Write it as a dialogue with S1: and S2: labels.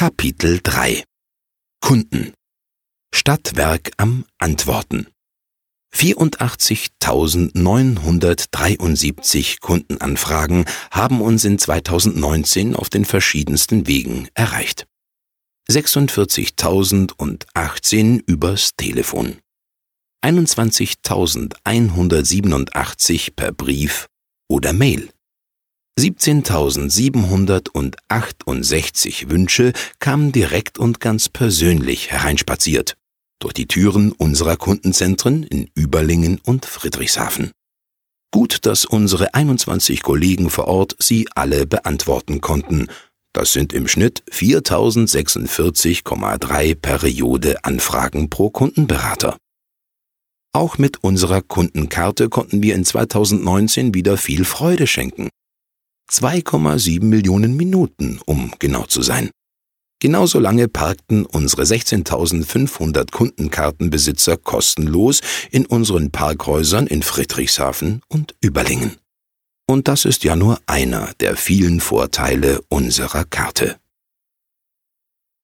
S1: Kapitel 3 Kunden Stadtwerk am Antworten 84.973 Kundenanfragen haben uns in 2019 auf den verschiedensten Wegen erreicht. 46.018 übers Telefon. 21.187 per Brief oder Mail. 17.768 Wünsche kamen direkt und ganz persönlich hereinspaziert durch die Türen unserer Kundenzentren in Überlingen und Friedrichshafen. Gut, dass unsere 21 Kollegen vor Ort sie alle beantworten konnten. Das sind im Schnitt 4046,3 Periode Anfragen pro Kundenberater. Auch mit unserer Kundenkarte konnten wir in 2019 wieder viel Freude schenken. 2,7 Millionen Minuten, um genau zu sein. Genauso lange parkten unsere 16.500 Kundenkartenbesitzer kostenlos in unseren Parkhäusern in Friedrichshafen und Überlingen. Und das ist ja nur einer der vielen Vorteile unserer Karte.